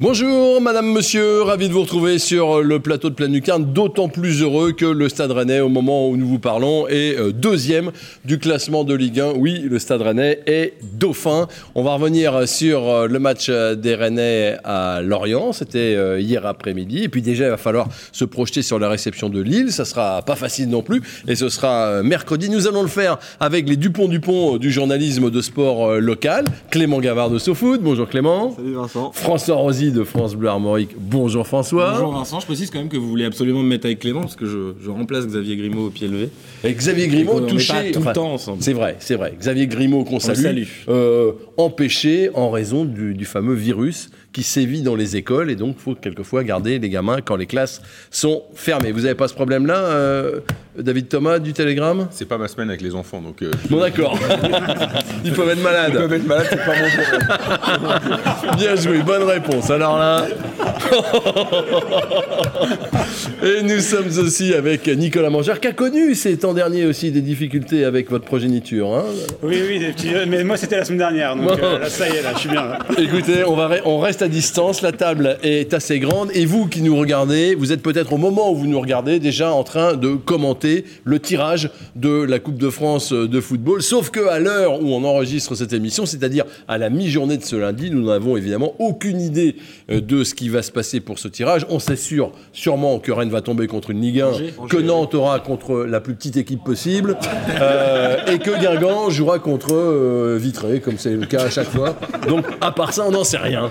Bonjour madame, monsieur, ravi de vous retrouver sur le plateau de Planucarne, d'autant plus heureux que le Stade Rennais, au moment où nous vous parlons, est euh, deuxième du classement de Ligue 1. Oui, le Stade Rennais est dauphin. On va revenir sur euh, le match des Rennais à Lorient, c'était euh, hier après-midi. Et puis déjà, il va falloir se projeter sur la réception de Lille, ça sera pas facile non plus, et ce sera mercredi. Nous allons le faire avec les Dupont-Dupont du journalisme de sport local, Clément Gavard de SoFoot. Bonjour Clément. Salut Vincent. François De France Bleu Armorique. Bonjour François. Bonjour Vincent, je précise quand même que vous voulez absolument me mettre avec Clément parce que je, remplace Xavier Grimaud au pied levé. Et Xavier Grimaud touché. tout le temps ensemble. C'est vrai, c'est vrai. Xavier Grimaud qu'on salue. Euh, empêché en raison du, fameux virus qui sévit dans les écoles et donc il faut quelquefois garder les gamins quand les classes sont fermées. Vous n'avez pas ce problème-là, euh, David Thomas du Télégramme C'est pas ma semaine avec les enfants donc. Euh, bon d'accord. Ils peuvent être malades. Ils peuvent être malades, c'est pas mon problème. Bien joué, bonne réponse. Alors là. et nous sommes aussi avec Nicolas Mangère qui a connu ces temps derniers aussi des difficultés avec votre progéniture. Hein oui, oui, des petits... mais moi c'était la semaine dernière donc euh, là, ça y est, là, je suis bien. Écoutez, on, va on reste à distance, la table est assez grande et vous qui nous regardez, vous êtes peut-être au moment où vous nous regardez déjà en train de commenter le tirage de la Coupe de France de football. Sauf que à l'heure où on enregistre cette émission, c'est-à-dire à la mi-journée de ce lundi, nous n'avons évidemment aucune idée euh, de ce qui va se passer pour ce tirage. On s'assure sûrement que Rennes va tomber contre une Ligue 1, que Nantes aura contre la plus petite équipe possible euh, et que Guingamp jouera contre Vitré, comme c'est le cas à chaque fois. Donc, à part ça, on n'en sait rien.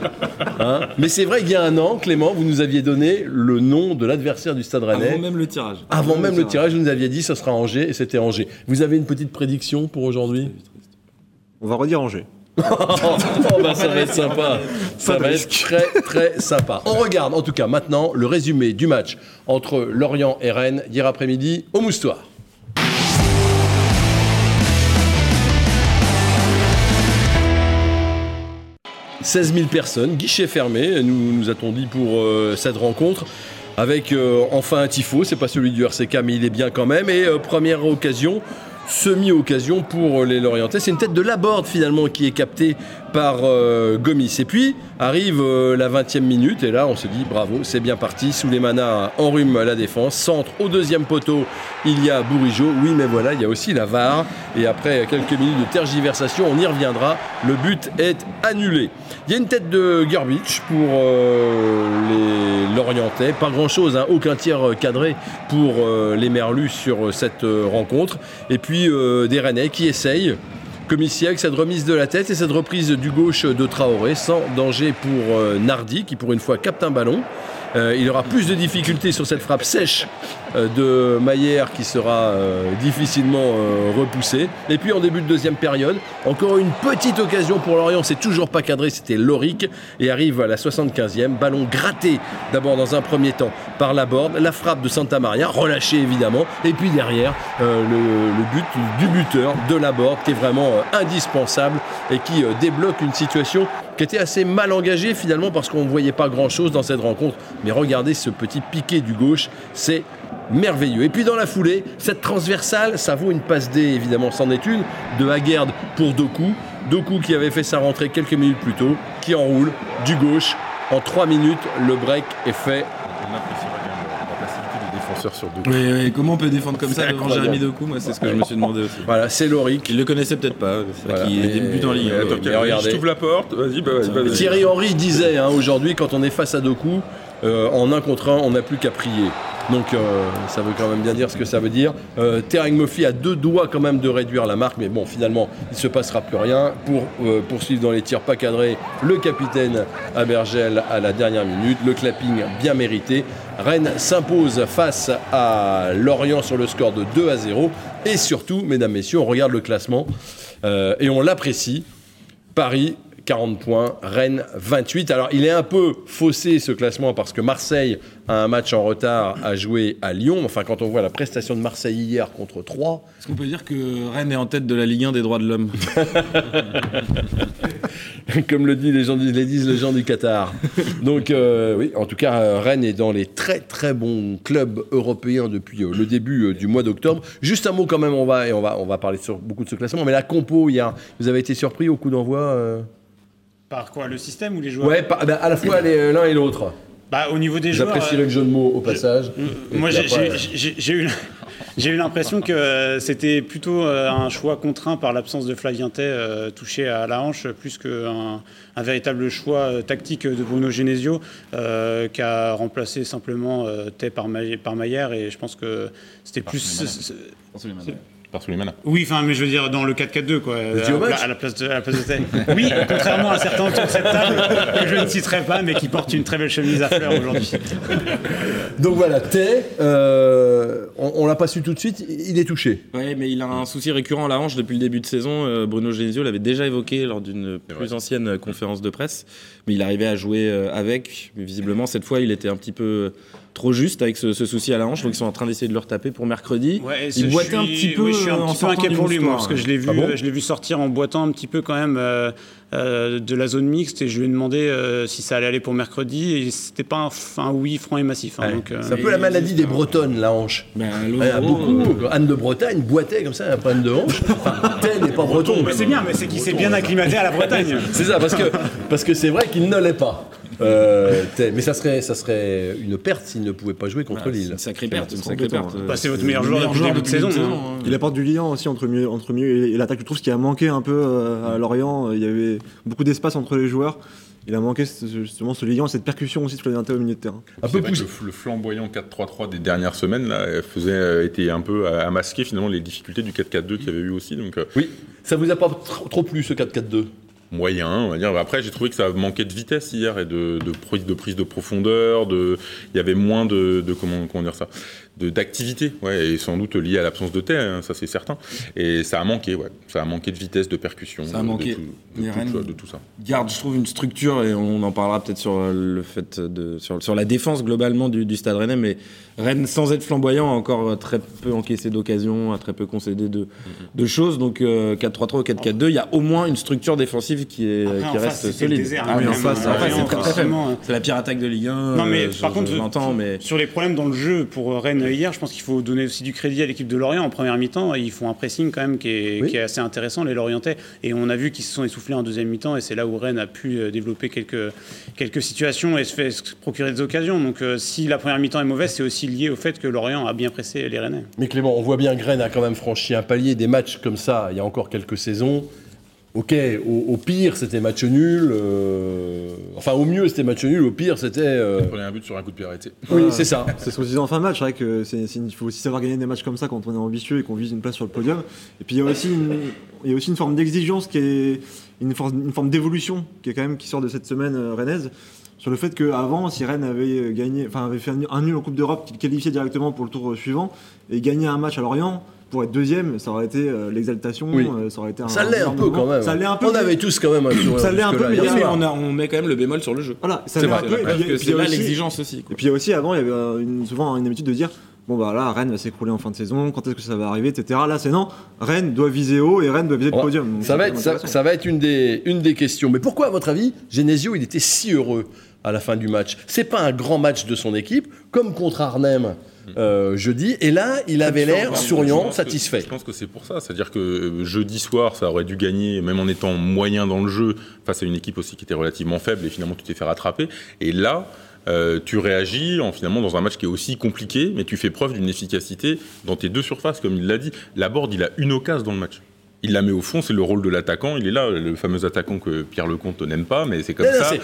Hein. Mais c'est vrai qu'il y a un an, Clément, vous nous aviez donné le nom de l'adversaire du Stade Rennais. Avant même le tirage. Avant, même le tirage, vous nous aviez dit ce sera Angers et c'était Angers. Vous avez une petite prédiction pour aujourd'hui? On va redire Angers. oh bah ça va être sympa. Ça va être très très sympa. On regarde en tout cas maintenant le résumé du match entre Lorient et Rennes hier après-midi au Moustoir. 16 000 personnes, guichet fermé, nous, nous a-t-on dit pour euh, cette rencontre. Avec euh, enfin un tifo, c'est pas celui du RCK, mais il est bien quand même. Et euh, première occasion, semi-occasion pour les Lorientais. C'est une tête de Laborde finalement qui est captée par Gomis. Et puis arrive la 20e minute et là on se dit bravo, c'est bien parti. Manas enrhume la défense. Centre au deuxième poteau, il y a Bourigeau. Oui mais voilà, il y a aussi la VAR. Et après quelques minutes de tergiversation, on y reviendra. Le but est annulé. Il y a une tête de Garbage pour euh, les Lorientais. Pas grand-chose, hein. aucun tir cadré pour euh, les Merlus sur cette euh, rencontre. Et puis des Rennais qui essayent comme ici avec cette remise de la tête et cette reprise du gauche de Traoré sans danger pour Nardi qui pour une fois capte un ballon. Euh, il aura plus de difficultés sur cette frappe sèche euh, de Maillère qui sera euh, difficilement repoussée. Et puis en début de deuxième période, encore une petite occasion pour Lorient, c'est toujours pas cadré, c'était Loric. Et arrive à la 75e, ballon gratté d'abord dans un premier temps par la borde, la frappe de Santa Maria, relâchée évidemment, et puis derrière le, but du buteur de la borde qui est vraiment indispensable et qui débloque une situation qui était assez mal engagée finalement parce qu'on ne voyait pas grand-chose dans cette rencontre. Mais regardez ce petit piqué du gauche, c'est merveilleux. Et puis dans la foulée, cette transversale, ça vaut une passe D, évidemment, c'en est une, de Haguerd pour Doku. Doku qui avait fait sa rentrée quelques minutes plus tôt, qui enroule du gauche. En trois minutes, le break est fait sur Doku. Oui, comment on peut défendre comme ça devant Jérémy Doku Moi, c'est ce que je me suis demandé aussi. Voilà, c'est Loric. Il le connaissait peut-être pas. C'est vrai qu'il débute en ligne. Je t'ouvre la porte. Vas-y, bah. Thierry Henry disait hein, aujourd'hui, quand on est face à Doku, euh, en un contre un, on n'a plus qu'à prier. Donc euh, ça veut quand même bien dire ce que ça veut dire. Euh, Tereng Murphy a deux doigts quand même de réduire la marque, mais bon, finalement, il ne se passera plus rien. Pour euh, poursuivre dans les tirs pas cadrés, le capitaine Abergel à la dernière minute, le clapping bien mérité. Rennes s'impose face à Lorient sur le score de 2 à 0. Et surtout, mesdames, messieurs, on regarde le classement et on l'apprécie. Paris 40 points, Rennes 28. Alors il est un peu faussé ce classement parce que Marseille a un match en retard à jouer à Lyon. Enfin quand on voit la prestation de Marseille hier contre 3. Est-ce qu'on peut dire que Rennes est en tête de la Ligue 1 des droits de l'homme Comme le disent les gens, les disent les gens du Qatar. Donc euh, oui, en tout cas Rennes est dans les très très bons clubs européens depuis euh, le début euh, du mois d'octobre. Juste un mot quand même, on va et on va on va parler sur beaucoup de ce classement. Mais la compo vous avez été surpris au coup d'envoi Par quoi Le système ou les joueurs Ouais, par- bah, à la fois les- l'un et l'autre. Bah, au niveau des joueurs. J'apprécierais le jeu de mots au passage. Moi, j'ai- eu, j'ai eu l'impression que euh, c'était plutôt euh, un choix contraint par l'absence de Flavientet euh, touché à la hanche, plus qu'un un véritable choix euh, tactique de Bruno Genesio, euh, qui a remplacé simplement euh, Tay par, par Maillère. Et je pense que c'était plus. Par Souleymana. Oui, enfin, mais je veux dire dans le 4-4-2, quoi, à, la- à la place de, à la place de. Oui, contrairement à certains autour de cette table que je ne citerai pas, mais qui portent une très belle chemise à fleurs aujourd'hui. Donc voilà, Tay, euh, on, on l'a pas su tout de suite, il est touché. Ouais, mais il a un souci récurrent à la hanche depuis le début de saison. Euh, Bruno Genesio l'avait déjà évoqué lors d'une plus ancienne euh, conférence de presse, mais il arrivait à jouer euh, avec. Mais visiblement, cette fois, il était un petit peu trop juste avec ce, ce souci à la hanche, donc ils sont en train d'essayer de le retaper pour mercredi. Ouais, il boitait suis- un petit peu. oui, je suis un euh, petit peu inquiet pour lui, moi, parce que je l'ai vu, Ah bon euh, je l'ai vu sortir en boitant un petit peu quand même euh, euh, de la zone mixte, et je lui ai demandé euh, si ça allait aller pour mercredi, et c'était pas un, oui franc et massif. hein, donc, euh, C'est un peu la maladie des Bretonnes, la hanche. Ben, Il y en a l'Euro, beaucoup. Anne de Bretagne boitait comme ça, un problème de hanche. Enfin, n'est pas breton. mais c'est bien, mais c'est qu'il s'est bien acclimaté à la Bretagne. C'est ça, parce que parce que c'est vrai qu'il ne l'est pas. Euh, mais ça serait, ça serait une perte s'il ne pouvait pas jouer contre Lille. une sacrée perte, une c'est sacrée perte. Euh, Bah, c'est votre le meilleur joueur depuis le début de saison, hein. hein. Il apporte du lien aussi entre mieux, entre mieux et l'attaque. Je trouve ce qui a manqué un peu euh, à Lorient. Il y avait beaucoup d'espace entre les joueurs. Il a manqué justement ce lien, cette percussion aussi de Flavientet au milieu de terrain. Un peu vrai que le, le flamboyant 4-3-3 des dernières semaines là, euh, faisait, euh, était un peu à, à masquer finalement les difficultés du 4-4-2 qu'il y avait eu aussi. Donc euh, Oui, ça vous a pas tr- trop plu ce 4-4-2 moyen, on va dire. Après, j'ai trouvé que ça manquait de vitesse hier et de, de prise de prise de profondeur. De, il y avait moins de, de comment, comment dire ça, d'activité. Ouais, et sans doute lié à l'absence de terre, hein, ça c'est certain. Et ça a manqué, ouais. Ça a manqué de vitesse, de percussion. Ça a de- manqué. tout, de tout ça. garde, je trouve, une structure, et on en parlera peut-être sur euh, le fait de, sur, sur la défense globalement du, du Stade Rennais, mais Rennes, sans être flamboyant, a encore euh, très peu encaissé d'occasions, a très peu concédé de, de choses. Donc euh, 4-3-3 ou 4-4-2, il y a au moins une structure défensive qui, est, Après, qui reste solide. désert, ah oui, quand en même, face, c'est très très faible. forcément, hein. C'est la pire attaque de Ligue 1. Non, mais euh, je- par contre, je mais sur les problèmes dans le jeu pour Rennes hier, je pense qu'il faut donner aussi du crédit à l'équipe de Lorient en première mi-temps. Ils font un pressing quand même qui est, Oui. qui est assez intéressant, les Lorientais. Et on a vu qu'ils se sont essoufflés en deuxième mi-temps, et c'est là où Rennes a pu euh, développer quelques, quelques situations et se fait se procurer des occasions. Donc euh, si la première mi-temps est mauvaise, c'est aussi lié au fait que Lorient a bien pressé les Rennais. Mais Clément, on voit bien que Rennes a quand même franchi un palier. Des matchs comme ça, il y a encore quelques saisons. Ok, au, au pire, c'était match nul. euh, Enfin, au mieux, c'était match nul. Au pire, c'était. euh, Prenez un but sur un coup de pied arrêté. Oui, c'est ça. C'est ce qu'on disait en fin de match, c'est vrai que c'est, c'est- il faut aussi savoir gagner des matchs comme ça quand on est ambitieux et qu'on vise une place sur le podium. Et puis il y a aussi une, il y a aussi une forme d'exigence qui est une, for- une forme d'évolution qui est quand même qui sort de cette semaine euh, rennaise sur le fait qu'avant, si Rennes avait euh, gagné, enfin avait fait un, nul en Coupe d'Europe, qui le qualifiait directement pour le tour euh, suivant et gagné un match à Lorient. Pour être deuxième, ça aurait été euh, l'exaltation, Oui. euh, ça aurait été un. Ça l'est un peu moment. quand même. Ça l'est un peu. On mais- avait tous quand même un sourire Ça l'est un peu, mais on, a- on met quand même le bémol sur le jeu. Voilà, ça C'est l'est un peu. c'est là l'exigence aussi. quoi. Et puis il y a aussi avant, il y avait euh, une- souvent une habitude de dire bon bah là Rennes va s'écrouler en fin de saison, quand est-ce que ça va arriver, etc. Là c'est non, Rennes doit viser haut et Rennes doit viser le podium. Donc, Ça va, être, même ça, intéressant. ça va être une des, une des questions. Mais pourquoi, à votre avis, Genesio, il était si heureux à la fin du match C'est pas un grand match de son équipe, comme contre Arnhem euh, jeudi. Et là, il avait l'air Je souriant, que- satisfait. Je pense que c'est pour ça. C'est-à-dire que euh, jeudi soir, ça aurait dû gagner, même en étant moyen dans le jeu, face à une équipe aussi qui était relativement faible, et finalement tu t'es fait rattraper. Et là, euh, tu réagis en finalement dans un match qui est aussi compliqué, mais tu fais preuve d'une efficacité dans tes deux surfaces, comme il l'a dit. Laborde, il a une occasion dans le match. Il la met au fond, c'est le rôle de l'attaquant. Il est là, le fameux attaquant que Pierre Lecomte n'aime pas, mais c'est comme Non, non, ça.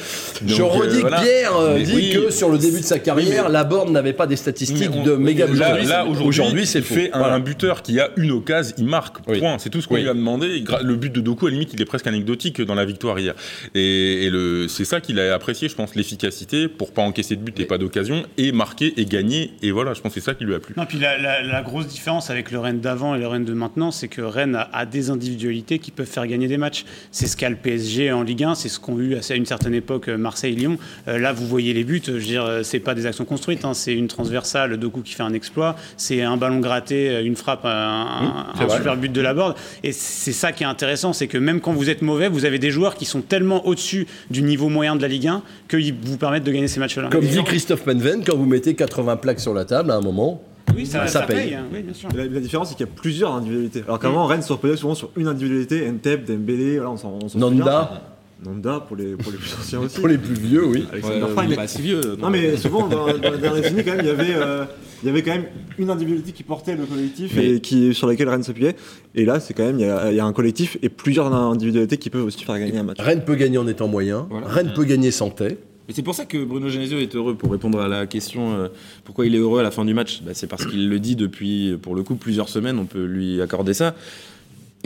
Je euh, redis voilà. que Pierre euh, Mais dit oui. que sur le début de sa carrière, Oui, Laborde n'avait pas des statistiques on- de méga là, là, aujourd'hui, c'est faux. fait un, Voilà. un buteur qui a une occasion, il marque. Oui. Point. C'est tout ce qu'on Oui. lui a demandé. Le but de Doku, à la limite, il est presque anecdotique dans la victoire hier. Et, c'est ça qu'il a apprécié, je pense, l'efficacité pour pas encaisser de but et pas d'occasion, et marquer et gagner. Et voilà, je pense que c'est ça qui lui a plu. Non, puis la, la- la grosse différence avec le Rennes d'avant et le Rennes de maintenant, c'est que Rennes a, a des individualités qui peuvent faire gagner des matchs. C'est ce qu'a le PSG en Ligue 1, c'est ce qu'ont eu à une certaine époque euh, Marseille et Lyon. Euh, là, vous voyez les buts, je veux dire, euh, c'est pas des actions construites, hein, c'est une transversale, Doku qui fait un exploit, c'est un ballon gratté, une frappe, un, un- super but de la board. Et c'est ça qui est intéressant, c'est que même quand vous êtes mauvais, vous avez des joueurs qui sont tellement au-dessus du niveau moyen de la Ligue 1 qu'ils vous permettent de gagner ces matchs-là. Comme dit Christophe Penven, quand vous mettez 80 plaques sur la table à un moment, oui, ça, bah, ça ça paye. paye. hein, oui, bien sûr. La, la différence, c'est qu'il y a plusieurs individualités. Alors qu'avant, Rennes se reposait souvent sur une individualité, Ntep, Dembélé, voilà, on s'en. Nanda, Nanda pour les, pour les plus anciens aussi. Pour les plus vieux, oui. Alexander Ouais, Fry, il est pas si vieux. Non mais souvent dans, dans les dernières décennies quand même il y avait euh, il y avait quand même une individualité qui portait le collectif Mais- et qui sur laquelle Rennes s'appuyait et là c'est quand même il y, a, il y a un collectif et plusieurs individualités qui peuvent aussi faire gagner un match. Rennes peut gagner en étant moyen. Voilà. Rennes peut gagner sans tête. C'est pour ça que Bruno Genesio est heureux pour répondre à la question euh, pourquoi il est heureux à la fin du match. Bah, c'est parce qu'il le dit depuis, pour le coup, plusieurs semaines. On peut lui accorder ça.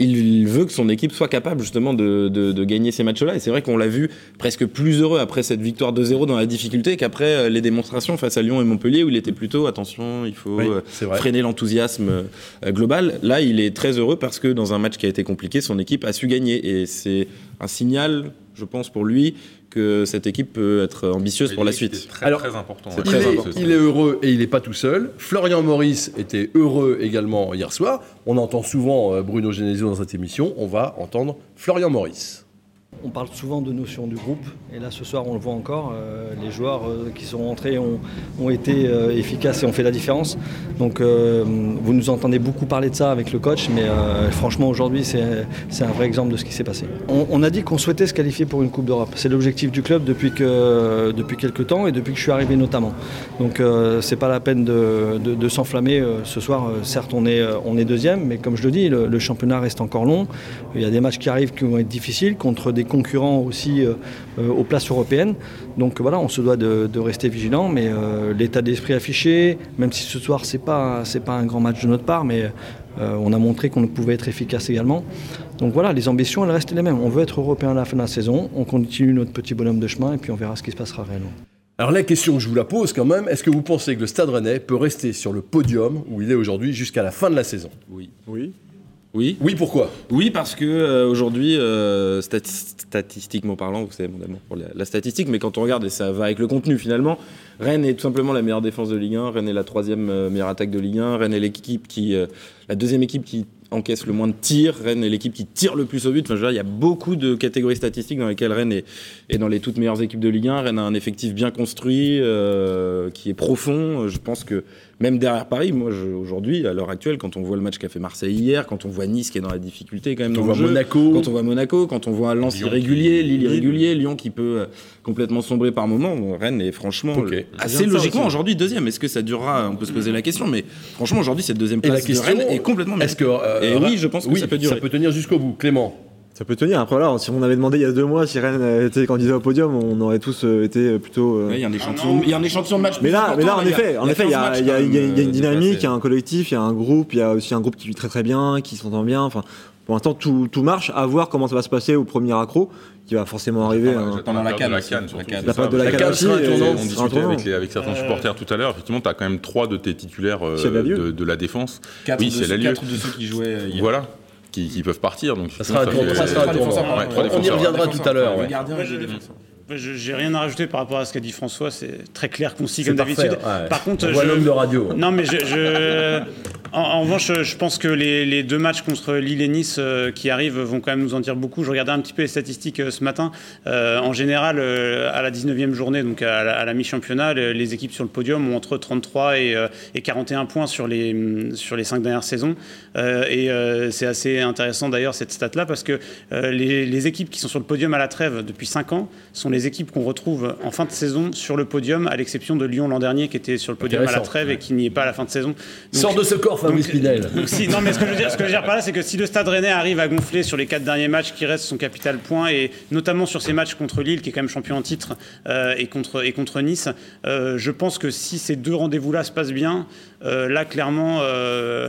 Il veut que son équipe soit capable justement de, de- de gagner ces matchs-là. Et c'est vrai qu'on l'a vu presque plus heureux après cette victoire 2-0 dans la difficulté qu'après euh, les démonstrations face à Lyon et Montpellier où il était plutôt attention, il faut Oui, euh, freiner l'enthousiasme global. Là, il est très heureux parce que dans un match qui a été compliqué, son équipe a su gagner. Et c'est un signal, je pense, pour lui que cette équipe peut être ambitieuse pour la suite. Très, Alors, très important. Il très est, important. il est heureux et il n'est pas tout seul. Florian Maurice était heureux également hier soir. On entend souvent euh, Bruno Genesio dans cette émission. On va entendre Florian Maurice. On parle souvent de notion du groupe, et là ce soir on le voit encore, euh, les joueurs euh, qui sont rentrés ont, été euh, efficaces et ont fait la différence. Donc vous nous entendez beaucoup parler de ça avec le coach, mais franchement aujourd'hui c'est un vrai exemple de ce qui s'est passé. On, a dit qu'on souhaitait se qualifier pour une Coupe d'Europe. C'est l'objectif du club depuis, que, depuis quelques temps et depuis que je suis arrivé notamment. Donc c'est pas la peine de, s'enflammer ce soir. Certes on est, on est deuxième, mais comme je le dis, le, le championnat reste encore long. Il y a des matchs qui arrivent qui vont être difficiles contre des concurrents aussi euh, euh, aux places européennes. Donc voilà, on se doit de, de rester vigilant, mais euh, l'état d'esprit affiché, même si ce soir c'est pas c'est pas un grand match de notre part, mais euh, on a montré qu'on pouvait être efficace également. Donc voilà, les ambitions elles restent les mêmes. On veut être européen à la fin de la saison, on continue notre petit bonhomme de chemin et puis on verra ce qui se passera réellement. Alors la question que je vous la pose quand même, est-ce que vous pensez que le Stade Rennais peut rester sur le podium où il est aujourd'hui jusqu'à la fin de la saison? Oui. Oui. Oui. Oui, pourquoi? Oui, parce que euh, aujourd'hui, euh, stati- statistiquement parlant, vous savez mon amour pour la, la statistique, mais quand on regarde, et ça va avec le contenu finalement, Rennes est tout simplement la meilleure défense de Ligue 1, Rennes est la troisième euh, meilleure attaque de Ligue 1, Rennes est l'équipe qui, la deuxième équipe qui encaisse le moins de tirs, Rennes est l'équipe qui tire le plus au but. Enfin, je veux dire, il y a beaucoup de catégories statistiques dans lesquelles Rennes est, est dans les toutes meilleures équipes de Ligue 1. Rennes a un effectif bien construit, qui est profond. Je pense que même derrière Paris, moi je- aujourd'hui, à l'heure actuelle, quand on voit le match qu'a fait Marseille hier, quand on voit Nice qui est dans la difficulté quand même Quand on voit jeu, Monaco. quand on voit Monaco, quand on voit Lens Lyon irrégulier, qui- Lille irrégulier, Lyon qui peut euh, complètement sombrer par moment, Rennes est franchement assez logiquement aujourd'hui deuxième. Est-ce que ça durera? On peut se poser la question, mais franchement aujourd'hui cette deuxième Et la place de question, Rennes est complètement Est-ce que euh, Et oui, je pense que oui, ça peut durer. Ça peut tenir jusqu'au bout, Clément. Ça peut tenir. Après si on avait demandé il y a deux mois si Rennes était candidat au podium, on aurait tous euh, été plutôt. euh, Ouais, il y a un échantillon, il y a un échantillon de match. Mais là, mais là, important, en effet, en effet, il y a, 15 il y a- il y a- il y a une dynamique, il y euh, a un collectif, il y a un groupe, il y a aussi un groupe qui vit très très bien, qui s'entend bien. Enfin, pour l'instant, tout, tout marche. À voir comment ça va se passer au premier accro, qui va forcément arriver. Hein. Pendant la période de canne la canne. La la La canne aussi. On discutait avec, les- avec certains supporters tout à l'heure. Effectivement, tu as quand même trois de tes titulaires euh, de, de la défense. quatre oui, de c'est ceux- Lallieu. quatre de ceux qui jouaient euh, hier. Voilà, qui, qui peuvent partir. Donc, Ça sera un trois On y reviendra tout à l'heure. J'ai rien à rajouter par rapport à ce qu'a dit François, c'est très clair, concis comme d'habitude. ouais. Par contre, On voit je- l'homme de radio. Non, mais je. je- En, en revanche, je pense que les, les deux matchs contre Lille et Nice euh, qui arrivent vont quand même nous en dire beaucoup. Je regardais un petit peu les statistiques euh, ce matin. Euh, en général, euh, à la 19e journée, donc à la, la mi-championnat, le- les équipes sur le podium ont entre 33 et, euh, et 41 points sur les, hum, sur les cinq dernières saisons. Euh, et euh, c'est assez intéressant d'ailleurs cette stat-là parce que euh, les, les équipes qui sont sur le podium à la trêve depuis 5 ans sont les équipes qu'on retrouve en fin de saison sur le podium, à l'exception de Lyon l'an dernier qui était sur le podium à la trêve et qui n'y est pas à la fin de saison. Donc- Sors de ce corps, Fabrice donc- Pinel. donc si, non, mais ce que je veux dire, ce que je veux dire par là, c'est que si le Stade Rennais arrive à gonfler sur les quatre derniers matchs qui restent son capital point, et notamment sur ces matchs contre Lille, qui est quand même champion en titre, euh, et, contre, et contre Nice, euh, je pense que si ces deux rendez-vous-là se passent bien, euh, là, clairement, euh,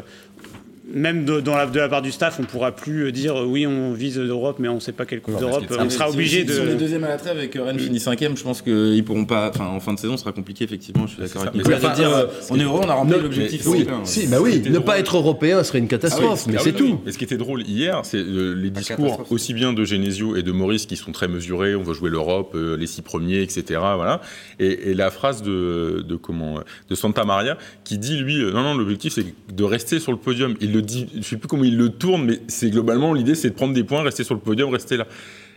même de, dans la, de la part du staff, on pourra plus dire euh, oui, on vise l'Europe, mais on ne sait pas quelle Coupe d'Europe. que On sera obligé si- Si on est de. deuxième à la trêve et que Rennes finit cinquième, je pense qu'ils pourront pas. Enfin, en fin de saison, ce sera compliqué, effectivement. Je suis d'accord avec Nicolas. enfin, de dire, euh, euh, on est heureux, on a rempli ne- l'objectif Oui, européen. si, bah oui, ne drôle. pas être européen serait une catastrophe, mais Ah c'est oui, tout. Et ce qui était drôle hier, c'est euh, les discours aussi bien de Genesio et de Maurice qui sont très mesurés. On veut jouer l'Europe, euh, les six premiers, etc. Voilà. Et, et la phrase de, de comment euh, de Santa Maria qui dit lui, euh, non non, l'objectif c'est de rester sur le podium. Il le dit, je sais plus comment il le tourne, mais c'est globalement l'idée, c'est de prendre des points, rester sur le podium, rester là.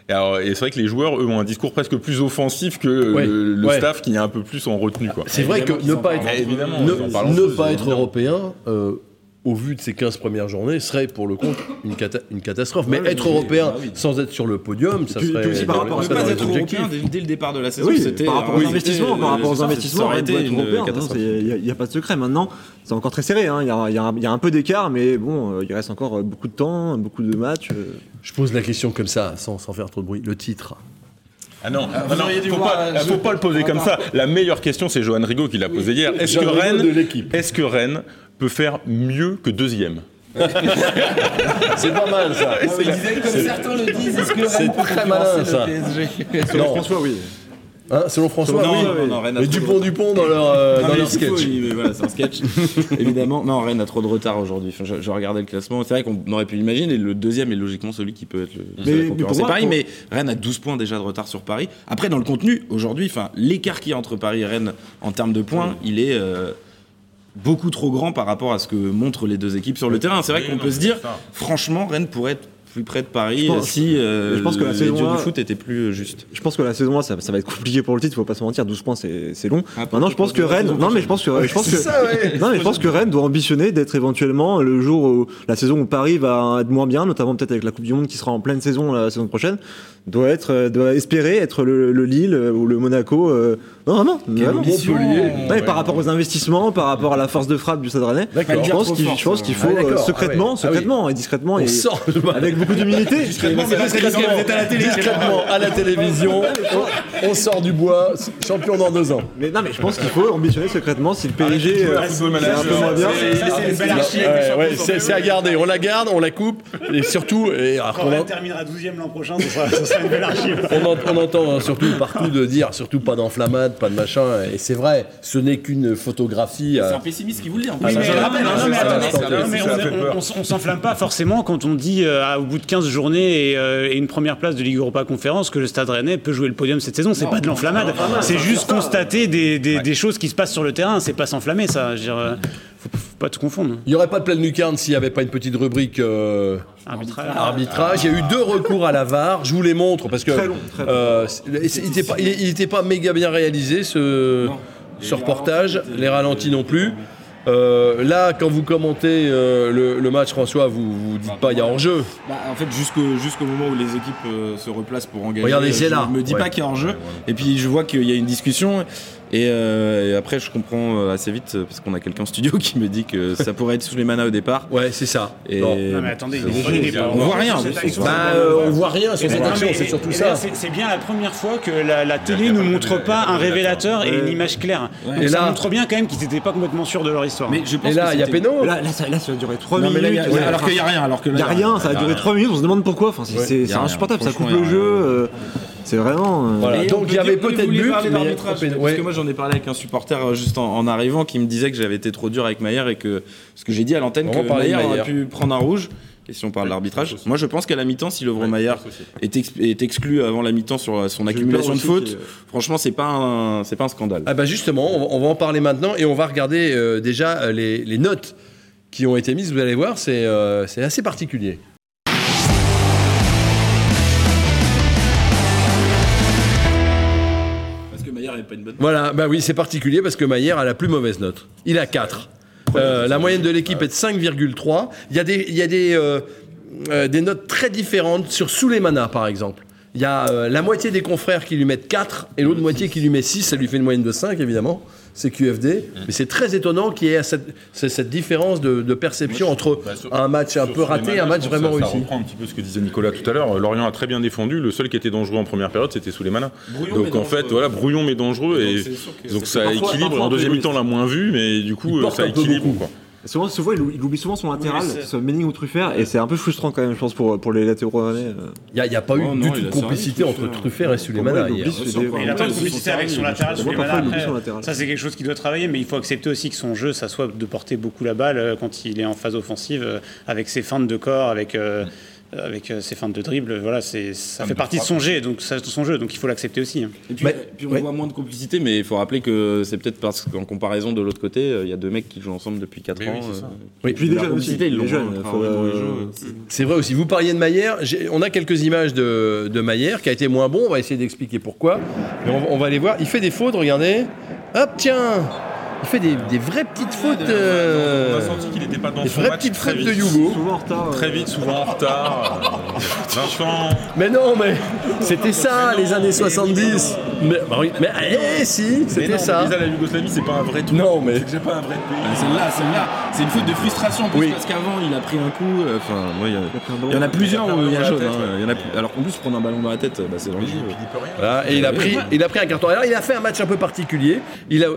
Et, c'est vrai que les joueurs, eux, ont un discours presque plus offensif que Ouais, le, le ouais. staff qui est un peu plus en retenue. C'est vrai que ne pas être. Évidemment, ne, pas être européen euh, au vu de ces 15 premières journées, serait pour le compte une, cata- une catastrophe. Mais Ouais, être mais- européen bah oui. sans être sur le podium, ça serait. puis aussi par rapport à- pas être européen dès, dès le départ de la saison. Oui, c'était par rapport un- aux investissements, par rapport aux investissements. Il n'y a, pas de secret. Maintenant, c'est encore très serré. hein. Il y, a, il y a un- il y a un peu d'écart, mais bon, euh, il reste encore euh, beaucoup de temps, beaucoup de matchs. euh. Je pose la question comme ça, sans, sans faire trop de bruit. Le titre. Ah non, vous ah non, faut, voir, pas, euh, faut je- pas le poser comme ça. La meilleure question, c'est Johan Rigaud qui l'a posée hier. Est-ce que Johan Rigaud de Rennes, l'équipe. est-ce que Rennes peut faire mieux que deuxième C'est pas mal ça. comme certains le disent, est-ce que C'est Rennes peut très le. PSG Selon. François, oui. Hein, selon François, Non, oui. non, non, Rennes a Et trop de- Dupont Dupont dans leur, euh, Non, dans mais leur il faut, sketch. il- mais voilà, c'est un sketch. Évidemment, non, Rennes a trop de retard aujourd'hui. Enfin, je, je regardais le classement. C'est vrai qu'on aurait pu l'imaginer. Le deuxième est logiquement celui qui peut être le Mais- mais moi, Paris. pour- Mais Rennes a 12 points déjà de retard sur Paris. Après, dans le contenu, aujourd'hui, enfin, l'écart qu'il y a entre Paris et Rennes en termes de points, il est euh, beaucoup trop grand par rapport à ce que montrent les deux équipes sur le terrain. C'est vrai qu'on peut se dire, franchement, Rennes pourrait être plus près de Paris Je pense- si euh, je pense que la les saison du foot étaient plus euh, justes. Je pense que la saison là, ça, ça va être compliqué pour le titre. Faut pas se mentir. 12 points, c'est long. Ah, Maintenant, je pense que Rennes. Non, mais je pense que je pense que. ça, ouais. Non, mais je pense que Rennes doit ambitionner d'être éventuellement le jour où la saison où Paris va être moins bien, notamment peut-être avec la Coupe du Monde qui sera en pleine saison la saison prochaine, doit être, euh, doit espérer être le, le Lille euh, ou le Monaco. euh, Non, vraiment. vraiment. Montpellier. Ouais, par rapport aux investissements, par rapport à la force de frappe du Stade Rennais. Je pense qu'il fort, je pense ça. qu'il faut Ah, euh, secrètement, Ah ouais. Ah oui. secrètement et discrètement On et sort avec beaucoup d'humilité. discrètement, à la télévision. On, on sort du bois, champion dans deux ans. Mais non, mais je pense qu'il faut ambitionner secrètement si le PSG c'est un peu moins bien. C'est Ouais, ouais, à garder. On la garde, on la coupe, et surtout, Quand en- terminera 12ème l'an prochain, ce sera, ce sera une belle archive. on, en- on entend hein, surtout partout de dire, surtout pas d'enflammade, pas de machin, et c'est vrai, ce n'est qu'une photographie. euh, C'est un pessimiste qui vous le dit. en plus. on- on- s'enflamme pas forcément quand on dit euh, au bout de 15 journées et, euh, et une première place de Ligue Europa Conférence que le Stade Rennais peut jouer le podium cette saison. C'est pas de l'enflammade, c'est juste constater des, des- des choses qui se passent sur le terrain. C'est pas s'enflammer, ça. Je veux dire, faut, faut pas tout confondre. Il n'y aurait pas de pleine lucarne s'il n'y avait pas une petite rubrique euh, Arbitrage. arbitrage. Il y a eu deux recours à la VAR. Je vous les montre parce que Très long, très long. euh, c'est- il n'était pas, il- méga bien réalisé ce, ce reportage. Les ralentis non plus. Euh, là, quand vous commentez euh, le, le match, François, vous vous dites pas il y a hors-jeu. Bah, en fait, jusqu'au jusqu'au moment où les équipes euh, se replacent pour engager, Regardez, c'est je là. me dis Ouais. pas qu'il y a enjeu. Et puis je vois qu'il y a une discussion. Et, euh, et après, je comprends euh, assez vite, euh, parce qu'on a quelqu'un en studio qui me dit que ça pourrait être sous les manas au départ. Ouais, c'est ça. Et Non. Non, mais attendez, pas- on voit rien. Bah, euh, on voit rien sur Et cette action, c'est surtout ça. C'est bien la première fois que la, la télé nous montre pas un révélateur et une image claire. Donc Et ça là- montre bien quand même qu'ils n'étaient pas complètement sûrs de leur histoire. Mais je pense Et là, il y a péno. Là, là, ça, là, ça va durer 3 Non, mais minutes. là, il y a- Ouais, alors qu'il y a rien. Il n'y a rien, ça va durer 3 minutes, on se demande pourquoi. Enfin, c'est a insupportable, ça coupe le a jeu. Euh, C'est vraiment. euh, Voilà. Donc, il y avait peut-être but, mais- d'arbitrage, Ouais. Parce que moi j'en ai parlé avec un supporter euh, juste en, en arrivant qui me disait que j'avais été trop dur avec Maillard et que ce que j'ai dit à l'antenne On que Maillard aurait pu prendre un rouge. Et si on parle d'arbitrage, moi je pense qu'à la mi-temps, si Lovre Maillard est, ex- est exclu avant la mi-temps sur son accumulation de fautes, franchement c'est pas un c'est pas un scandale. Ah bah justement, on va, on va en parler maintenant et on va regarder euh, déjà euh, les, les notes qui ont été mises. Vous allez voir, c'est euh, c'est assez particulier. Une bonne. Voilà, bah oui, c'est particulier parce que Maillère a la plus mauvaise note. Il a 4. Euh, la moyenne de l'équipe est de 5,3. Il y a des, il y a des, euh, euh, des notes très différentes sur Souleymana, par exemple. Il y a euh, la moitié des confrères qui lui mettent 4 et l'autre moitié qui lui met 6. Ça lui fait une moyenne de 5, évidemment. C'est QFD. Mais c'est très étonnant qu'il y ait cette, cette- différence de, de perception entre Bah, sur- un match un peu raté et un match vraiment ça, réussi. Ça reprend un petit peu ce que disait Nicolas tout à l'heure. Lorient a très bien défendu. Le seul qui était dangereux en première période, c'était sous les manas. Brouillon, mais Donc en fait, dangereux. voilà, brouillon mais dangereux. Donc, Et ça parfois- équilibre. parfois En deuxième mi-temps, on l'a moins vu, mais du coup, porte ça équilibre. beaucoup. Quoi. Souvent, souvent, il oublie, il oublie souvent son latéral, Oui, ce ou Truffert, et c'est un peu frustrant quand même, je pense, pour, pour les latéraux euh. Il n'y a, il y a pas eu Oh du tout de complicité entre Truffert. Et Souleymana il Il a pas de complicité avec son latéral. Ça, c'est quelque chose qui doit travailler, mais il faut accepter aussi que son jeu, ça soit de porter beaucoup la balle euh, quand il est en phase offensive, euh, avec ses feintes de corps, avec, euh, avec euh, ses feintes de dribble. Voilà, c'est, ça Feintes fait de partie de son jeu, donc ça, de son jeu, donc il faut l'accepter aussi. hein. Et puis, Mais- puis on ouais. voit moins de complicité, mais il faut rappeler que c'est peut-être parce qu'en comparaison de l'autre côté, euh, il y a deux mecs qui jouent ensemble depuis 4 Mais ans. oui, c'est ça. euh, Oui. Puis déjà complicité, ils l'ont hein, euh, euh, C'est vrai aussi. Vous parliez de Maillère. On a quelques images de, de Maillère qui a été moins bon. On va essayer d'expliquer pourquoi. Mais on, on va aller voir. Il fait des fautes, regardez. Hop, tiens il fait des, des vraies petites fautes. On euh, a senti qu'il n'était pas dans des son vraies match petites très fautes vite. de Hugo. Souvent en retard. Très vite, souvent en retard. Euh, Vincent, Mais non, mais c'était ça, les années 70. Mais, bah oui, mais eh, si, mais c'était ça. mais déjà, la Yougoslavie, c'est pas un vrai truc. Non, mais- C'est déjà pas un vrai pays. Ah, Celle-là, celle-là, c'est une faute de frustration plus Oui. parce qu'avant il a pris un coup. euh, Enfin, moi, il y, en a plusieurs où il y a jaune. hein, il y en a plus- Alors qu'en plus, prendre un ballon dans la tête, bah, c'est Et dangereux. puis, il peut rien. Voilà, et il a, pris, il a pris un carton. Alors, il a fait un match un peu particulier. Il a,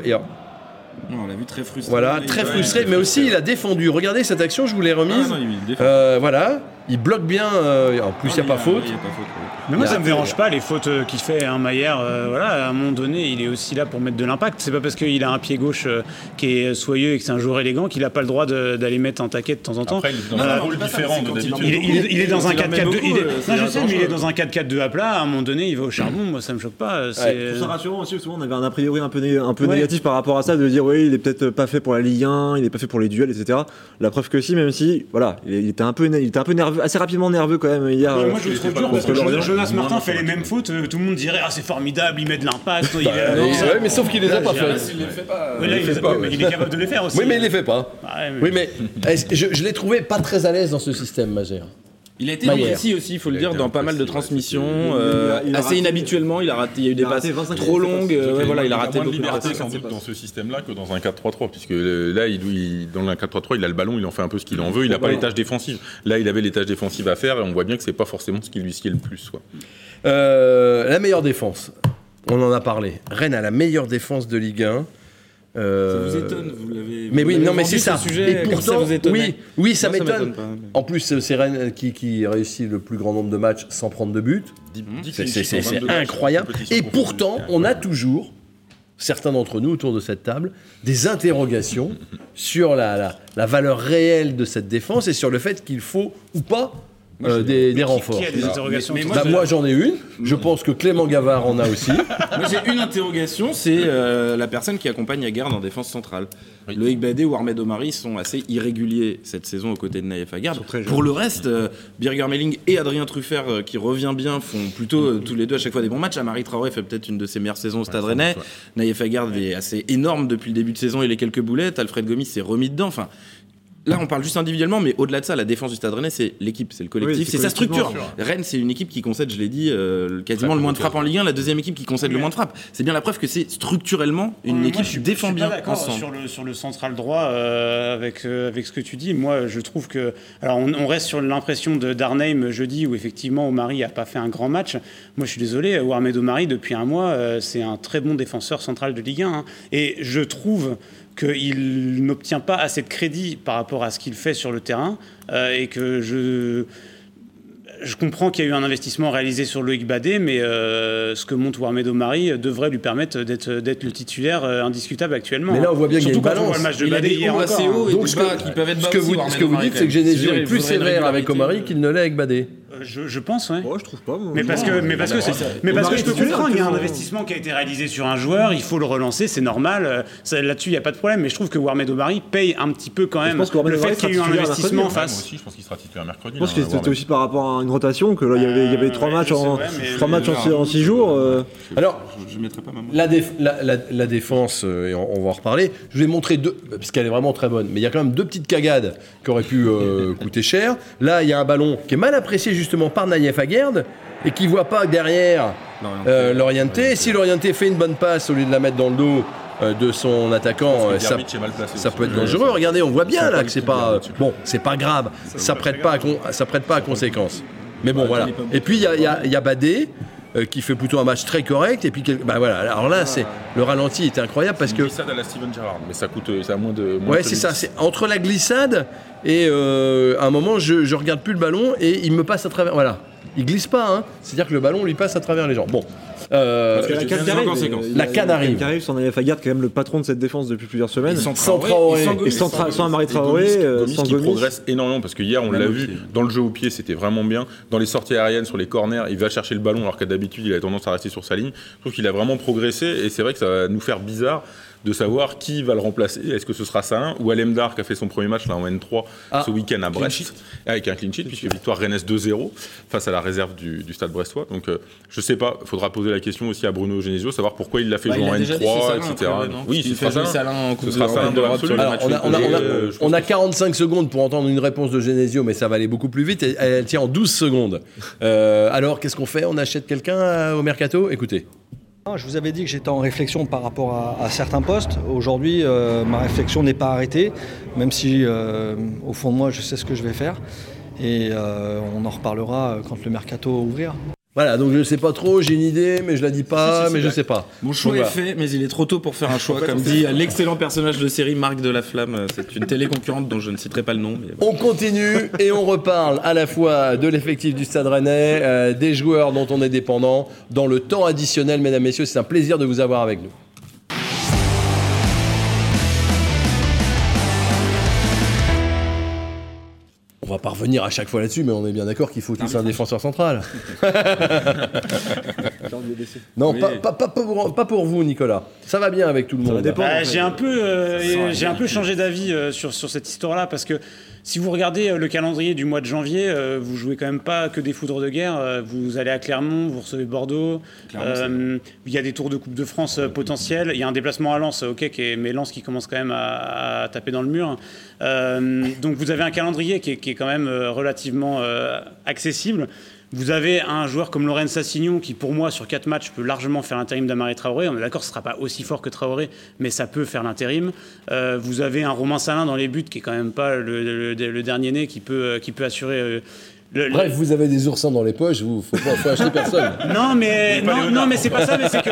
Non, on l'a vu très frustré. voilà, Il- très frustré, mais aussi il a défendu. Regardez cette action, je vous l'ai Ah, remise. non, il défend. Euh, voilà, il bloque bien. euh, en plus, il n'y a pas faute. Il y a pas faute. Mais moi, ça me raté, dérange pas les fautes euh, qu'il fait. Hein, Maillère, euh, voilà, à un moment donné, il est aussi là pour mettre de l'impact. C'est pas parce qu'il a un pied gauche euh, qui est soyeux et que c'est un joueur élégant qu'il a pas le droit d'aller mettre un taquet de temps en temps. Après, il est dans un rôle différent de d'habitude. Il est, dans un Il en met 4-4-2. beaucoup, il est- euh, c'est Non, je sais, mais il est dans un 4-4-2 à plat. À un moment donné, il va au charbon. Moi, ça me choque pas. C'est- rassurant aussi, parce que souvent on avait un a priori un peu, un négatif par rapport à ça, de dire oui, il est peut-être pas fait pour la Ligue 1, il est pas fait pour les duels, etc. La preuve que si, même si, voilà, il il était un peu, né- il était un peu nerveux, assez rapidement nerveux quand même hier. Ouais, euh, moi je le trouve pas dur parce que Jonas, Martin fait les mêmes fautes, euh, tout le monde dirait ah c'est formidable, il met de l'impact. il non, ça- ouais, mais sauf qu'il les a pas fait. Il il, il est capable de les faire aussi. Oui, mais il les fait pas. Mais- Oui, mais je l'ai trouvé pas très à l'aise dans ce système, Magère. Il a été Maillère. imprécis aussi, il faut le dire, dans pas mal de transmissions. euh, il a- il a assez raté- inhabituellement, il a raté. Il y a eu des passes raté 25 trop longues. euh, ouais, voilà, il a raté beaucoup de liberté sans doute dans ce système-là que dans un 4-3-3, puisque là, il, il- dans un 4-3-3, il a le ballon, il en fait un peu ce qu'il en veut, il n'a pas les tâches défensives. Là, il avait les tâches défensives à faire et on voit bien que c'est pas forcément ce qui lui sied le plus. Quoi. Euh, la meilleure défense. On en a parlé. Rennes a la meilleure défense de Ligue 1. Ça Euh, vous étonne, vous l'avez. Mais oui, non, mais c'est ça. sujet, Et pourtant, ça vous étonnait. oui, oui, ça m'étonne. En plus, c'est Rennes qui, qui réussit le plus grand nombre de matchs sans prendre de but. C'est- incroyable. Et pourtant, on a toujours, certains d'entre nous autour de cette table, des interrogations sur la, la- la valeur réelle de cette défense et sur le fait qu'il faut ou pas euh, des, des renforts. Qui a des interrogations mais- mais Bah, moi j'en ai une, je pense que Clément Gavard en a aussi. Moi j'ai une interrogation, c'est euh, la personne qui accompagne Aguerd en défense centrale. Loïc Badé ou Ahmed Omari sont assez irréguliers cette saison aux côtés de Naïef Aguerd. Pour le reste, euh, Birger Melling et Adrien Truffert, euh, qui revient bien, font plutôt euh, tous les deux à chaque fois des bons matchs. Amari Traoré fait peut-être une de ses meilleures saisons au Stade Rennais. Naïef Aguerd est assez énorme depuis le début de saison, il est quelques boulettes. Alfred Gomis s'est remis dedans. Enfin, Là, on parle juste individuellement, mais au-delà de ça, la défense du Stade Rennais, c'est l'équipe, c'est le collectif, Oui, c'est sa structure. Rennes, c'est une équipe qui concède, je l'ai dit, euh, quasiment le moins de frappes en Ligue 1, la deuxième équipe qui concède le moins de frappes. C'est bien la preuve que c'est structurellement une équipe je suis- qui défend je suis bien pas d'accord ensemble. sur le sur le central droit euh, avec euh, avec ce que tu dis. Moi, je trouve que alors on, on reste sur l'impression de d'Arnheim jeudi où effectivement Omari a pas fait un grand match. Moi, je suis désolé, Warmed Omari depuis un mois, euh, c'est un très bon défenseur central de Ligue 1 hein. et je trouve qu'il n'obtient pas assez de crédit par rapport à ce qu'il fait sur le terrain euh, et que je je comprends qu'il y a eu un investissement réalisé sur Loïc Badé, mais euh, ce que montre Warmed Omari devrait lui permettre d'être d'être le titulaire euh, indiscutaire actuellement. Mais là, on voit bien qu'il y a une quand on voit balance. le match de Il a Badé des hier hauts encore. assez hauts hein. et Donc ce bas que, qui peuvent être ce que vous, ce que vous dites, c'est que. Genesio est plus sévère avec. Omari qu'il ne l'est avec Badé. Euh, Je, je pense, ouais. Ouais, je trouve pas. moi. Mais parce que, mais parce que, c'est- mais parce que je peux comprendre, il y a un investissement qui a été réalisé sur un joueur, il faut le relancer, c'est normal. euh, ça- Là-dessus, il n'y a pas de problème. Mais je trouve que Warmed Omari paye un petit peu quand même le fait qu'il y ait eu un investissement en Moi face. aussi, je pense qu'il sera titulaire mercredi. Je pense là, que c'était aussi par rapport à une rotation, que là, il y avait, il y avait Euh, trois ouais, matchs en, six- en six jours. euh, Alors, Je- Je mettrai pas ma main. La, déf- la, la- la défense, euh, et on, on va en reparler, je vais montrer deux, parce qu'elle est vraiment très bonne, mais il y a quand même deux petites cagades qui auraient pu euh, coûter cher. Là, il y a un ballon qui est mal apprécié justement par Naïef Aguerd, et qui voit pas derrière euh, Lorienté. Si Lorienté fait une bonne passe au lieu de la mettre dans le dos euh, de son attaquant, euh, ça, peut être dangereux. Regardez, on voit bien là que c'est pas bon, c'est pas grave. Ça prête pas, à ça prête pas à conséquence. Mais bon, voilà. Et puis il y a, y a Badé. Euh, qui fait plutôt un match très correct et puis quel- bah voilà alors là c'est le ralenti était incroyable parce Une que glissade à la Steven Gerrard, mais ça coûte, ça moins de. moins ouais c'est ça c'est entre la glissade et euh, à un moment je, je regarde plus le ballon et il me passe à travers voilà il glisse pas hein. c'est à dire que le ballon lui passe à travers les jambes bon Euh, Parce que la canne arrive, La canne arrive. qui arrive, sans Naïef Aguerd, qui est quand même le patron de cette défense depuis plusieurs semaines. sans Sans Traoré, et sans sans, Amari Traoré, Gomis, sans qui Gomis. progresse énormément parce que hier on l'a vu dans le jeu au pied c'était vraiment bien dans les sorties aériennes sur les corners il va chercher le ballon alors qu'à d'habitude il a tendance à rester sur sa ligne je trouve qu'il a vraiment progressé et c'est vrai que ça va nous faire bizarre de savoir qui va le remplacer. Est-ce que ce sera Sahin ou Alemdar qui a fait son premier match là en N3 Ah. ce week-end à Brest avec un clean sheet puisque victoire Rennes 2-0 face à la réserve du, du Stade Brestois. Donc euh, je sais pas, il faudra poser la question aussi à Bruno Genesio, savoir pourquoi il l'a fait Bah, jouer en a déjà dit, c'est N3, Salah, etc. oui, Il ce fait sera jouer. Salah en Coupe Ce sera de- l'Europe on a, on a- on a- Euh, 45 secondes pour entendre une réponse de Genesio, mais ça va aller beaucoup plus vite. Elle, elle tient en 12 secondes. Euh, alors, qu'est-ce qu'on fait? On achète quelqu'un euh, au mercato? Écoutez. Je vous avais dit que j'étais en réflexion par rapport à, à certains postes. Aujourd'hui, euh, ma réflexion n'est pas arrêtée, même si euh, au fond de moi, je sais ce que je vais faire. Et euh, on en reparlera quand le mercato ouvrira. Voilà, donc je sais pas trop, j'ai une idée, mais je la dis pas, Si, si, si, mais je là. sais pas. Mon choix Donc, est voilà. fait, mais il est trop tôt pour faire un choix. Comme dit l'excellent personnage de série Marc de la Flamme, c'est une télé concurrente dont je ne citerai pas le nom. mais bon. On continue et on reparle à la fois de l'effectif du Stade Rennais, euh, des joueurs dont on est dépendant, dans le temps additionnel, mesdames, messieurs. C'est un plaisir de vous avoir avec nous. On va pas revenir à chaque fois là-dessus, mais on est bien d'accord qu'il faut tous un défenseur central. non, pas, pas- pas pour, pas pour vous, Nicolas. Ça va bien avec tout le monde. Bah, j'ai un peu, euh, j'ai un peu changé d'avis euh, sur, sur cette histoire-là parce que si vous regardez euh, le calendrier du mois de janvier, euh, vous jouez quand même pas que des foudres de guerre. euh, vous allez à Clermont, vous recevez Bordeaux. Euh, il y a des tours de Coupe de France potentiels. Il y a un déplacement à Lens, ok, qui est, mais Lens qui commence quand même à, à taper dans le mur. Euh, donc vous avez un calendrier qui est, qui est quand même relativement accessible. Vous avez un joueur comme Lorenz Sassignon qui, pour moi, sur 4 matchs, peut largement faire l'intérim d'Amari Traoré. On est d'accord, ce ne sera pas aussi fort que Traoré, mais ça peut faire l'intérim. Euh, vous avez un Romain Salin dans les buts qui est quand même pas le, le- dernier né qui peut, qui peut assurer. Le- Bref, vous avez des oursins dans les poches, vous, faut pas faut acheter personne. non, mais non, non, mais c'est pas ça. Mais c'est que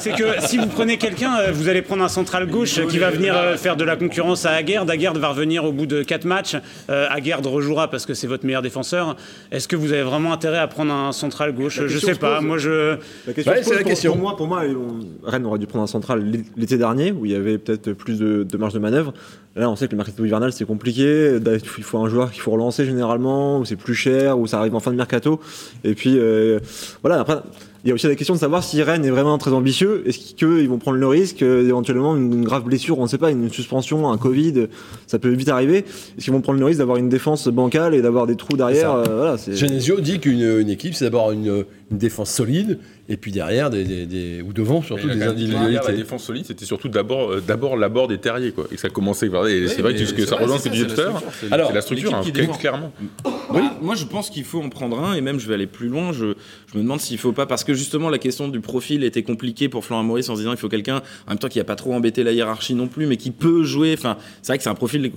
c'est que si vous prenez quelqu'un, euh, vous allez prendre un central gauche qui va venir euh, faire de la concurrence à Aguerd. Aguerd va revenir au bout de quatre matchs. Euh, Aguerd rejouera parce que c'est votre meilleur défenseur. Est-ce que vous avez vraiment intérêt à prendre un central gauche? Je question sais pas. Moi, je La question c'est la pour, question. Pour moi, pour moi on- Rennes aurait dû prendre un central l'été dernier où il y avait peut-être plus de, de marge de manœuvre. Là, on sait que le mercato hivernal c'est compliqué. Il faut un joueur qu'il faut relancer généralement, ou c'est plus cher, ou ça arrive en fin de mercato. Et puis euh, voilà. Après, il y a aussi la question de savoir si Rennes est vraiment très ambitieux. Est-ce qu'ils vont prendre le risque euh, éventuellement une, une grave blessure, on ne sait pas, une suspension, un Covid, ça peut vite arriver. Est-ce qu'ils vont prendre le risque d'avoir une défense bancale et d'avoir des trous derrière? Euh, Voilà. Genesio dit qu'une une équipe, c'est d'abord une, une défense solide, et puis derrière, des, des- des- ou devant surtout, des la- La individualités. défense solide, c'était surtout d'abord euh, d'abord l'abord des terriers quoi. Et ça commençait. Et c'est Oui, vrai que ce que c'est ça vrai, rejoint ce que ça, tu disais tout à l'heure. Alors, C'est la structure, hein, clairement. Bah, moi, je pense qu'il faut en prendre un, et même je vais aller plus loin. Je, je me demande s'il faut pas, parce que justement, la question du profil était compliquée pour Florent Maurice en se disant il faut quelqu'un, en même temps, qui a pas trop embêté la hiérarchie non plus, mais qui peut jouer. Enfin, c'est vrai que c'est un profil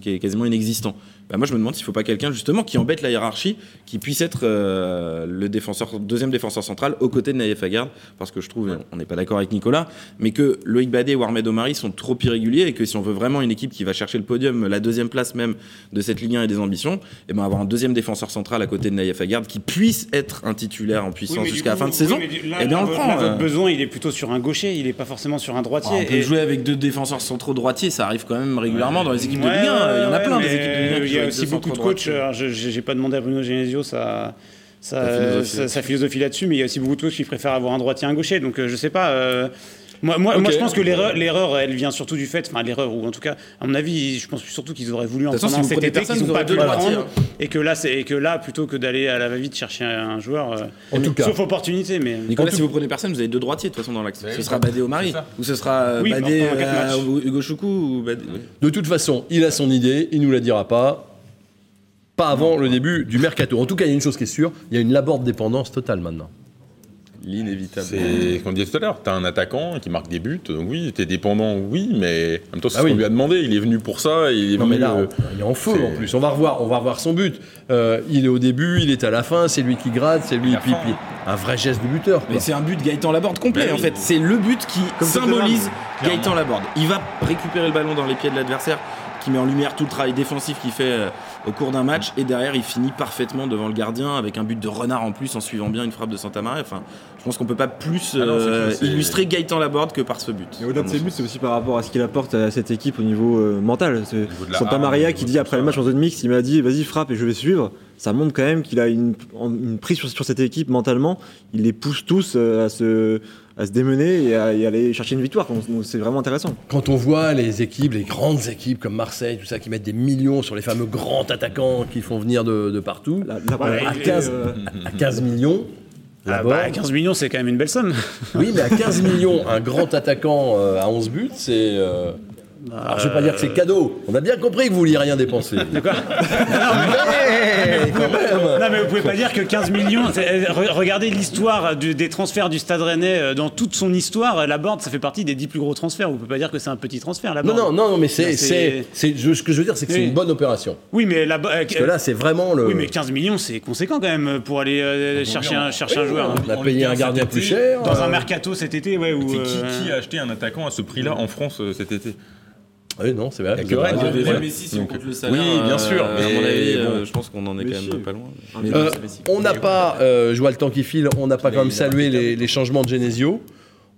qui est quasiment inexistant. Bah, moi, je me demande s'il faut pas quelqu'un, justement, qui embête la hiérarchie, qui puisse être euh, le défenseur, deuxième défenseur central aux côtés de Naïef Aguerd, parce que je trouve, on n'est pas d'accord avec Nicolas, mais que Loïc Badé et Warmed Omari sont trop irréguliers et que si on veut vraiment une équipe qui va chercher le podium, la deuxième place même de cette Ligue 1 et des ambitions, et ben avoir un deuxième défenseur central à côté de Naïef Aguerd qui puisse être un titulaire en puissance jusqu'à la fin de saison, et bien on le prend. Là, votre euh. besoin, il est plutôt sur un gaucher. Il est pas forcément sur un droitier. on peut Et- jouer avec deux défenseurs centraux droitiers, ça arrive quand même régulièrement dans les équipes de Ligue 1. Il y en a plein des équipes de Ligue 1 qui Il y jouent a aussi beaucoup de coachs. alors, je- je- J'ai pas demandé à Bruno Genesio sa, sa, Sa philosophie là-dessus. sa philosophie là-dessus, mais il y a aussi beaucoup de coachs qui préfèrent avoir un droitier et un gaucher. Donc euh, je sais pas. Euh, moi, moi, moi, je pense que l'erreur, l'erreur, elle vient surtout du fait, enfin l'erreur, ou en tout cas, à mon avis, je pense surtout qu'ils auraient voulu en façon, prendre un si cet été, qu'ils n'ont pas pu deux le droitiers, prendre, et que là, c'est, et que là, plutôt que d'aller à la va-vite chercher un joueur, euh, En tout cas. sauf opportunité, mais Nicolas, En tout- si vous prenez personne, vous avez deux droitiers de toute façon dans l'axe. Ouais, Ce sera. Badé C'est ça. ou ce sera euh, Oui, Badé euh, Hugo Choukou ou Badé. De toute façon, il a son idée, il nous la dira pas. Pas avant le début du mercato. En tout cas, il y a une chose qui est sûre, il y a une laborde dépendance totale maintenant. L'inévitable. C'est ce qu'on disait tout à l'heure. T'as un attaquant qui marque des buts. Oui, t'es dépendant. Oui, mais en même temps, c'est Ah ce oui. qu'on lui a demandé. Il est venu pour ça. Il est Non mais venu, là, euh, il est en feu c'est- en plus. On va revoir, on va revoir son but. Euh, il est au début, il est à la fin, c'est lui qui gratte, c'est lui puis un vrai geste de buteur. quoi. Mais c'est un but Gaëtan Laborde complet Mais en fait. C'est le but qui Comme symbolise. Gaëtan Laborde. Il va récupérer le ballon dans les pieds de l'adversaire, qui met en lumière tout le travail défensif qu'il fait euh, au cours d'un match, et derrière il finit parfaitement devant le gardien avec un but de renard en plus en suivant bien une frappe de Santa Maria. Enfin, je pense qu'on peut pas plus Ah non, euh, clair, illustrer Gaëtan Laborde que par ce but. Et au-delà de ses buts, c'est aussi par rapport à ce qu'il apporte à cette équipe au niveau euh, mental. C'est Santa Maria qui dit après le match en zone mixte, il m'a dit vas-y frappe et je vais suivre. Ça montre quand même qu'il a une, prise sur, sur cette équipe mentalement. Il les pousse tous euh, à se à se démener et à y aller chercher une victoire. C'est vraiment intéressant. Quand on voit les équipes, les grandes équipes comme Marseille, tout ça, qui mettent des millions sur les fameux grands attaquants qui font venir de, de partout, La- la- à, et, 15, euh, à 15 millions, Ah, bah, 15 millions, c'est quand même une belle somme. Oui, mais à 15 millions, un grand attaquant euh, à 11 buts, c'est. euh, Alors, je vais pas dire que c'est cadeau. On a bien compris que vous vouliez rien dépenser. D'accord Mais, quand même. Non, mais vous pouvez pas dire que 15 millions. c'est- re- Regardez l'histoire du- des transferts du Stade Rennais euh, dans toute son histoire. La Borde, ça fait partie des 10 plus gros transferts. Vous pouvez pas dire que c'est un petit transfert, la Non, Borde. non, non, mais c'est, Non, c'est, c'est- c'est- je- ce que je veux dire, c'est que c'est une bonne opération. Oui, mais la Parce que là, c'est vraiment le. Oui, mais 15 millions, c'est conséquent quand même pour aller euh, chercher un, chercher un joueur. hein. on a payé un gardien plus cher. Dans un euh, mercato cet été, ouais. Où, C'est qui, euh, qui a acheté un attaquant à ce prix-là en France euh, cet été? Oui, non, c'est vrai. Il y a que Rennes qui a des- mais si, si on compte le salaire, oui, bien sûr, euh, à mais mon avis, bon. euh, je pense qu'on en est Mais quand si. même pas loin. Mais Euh, on n'a pas, je vois le temps qui file, on n'a pas quand même salué les, les changements de Genesio.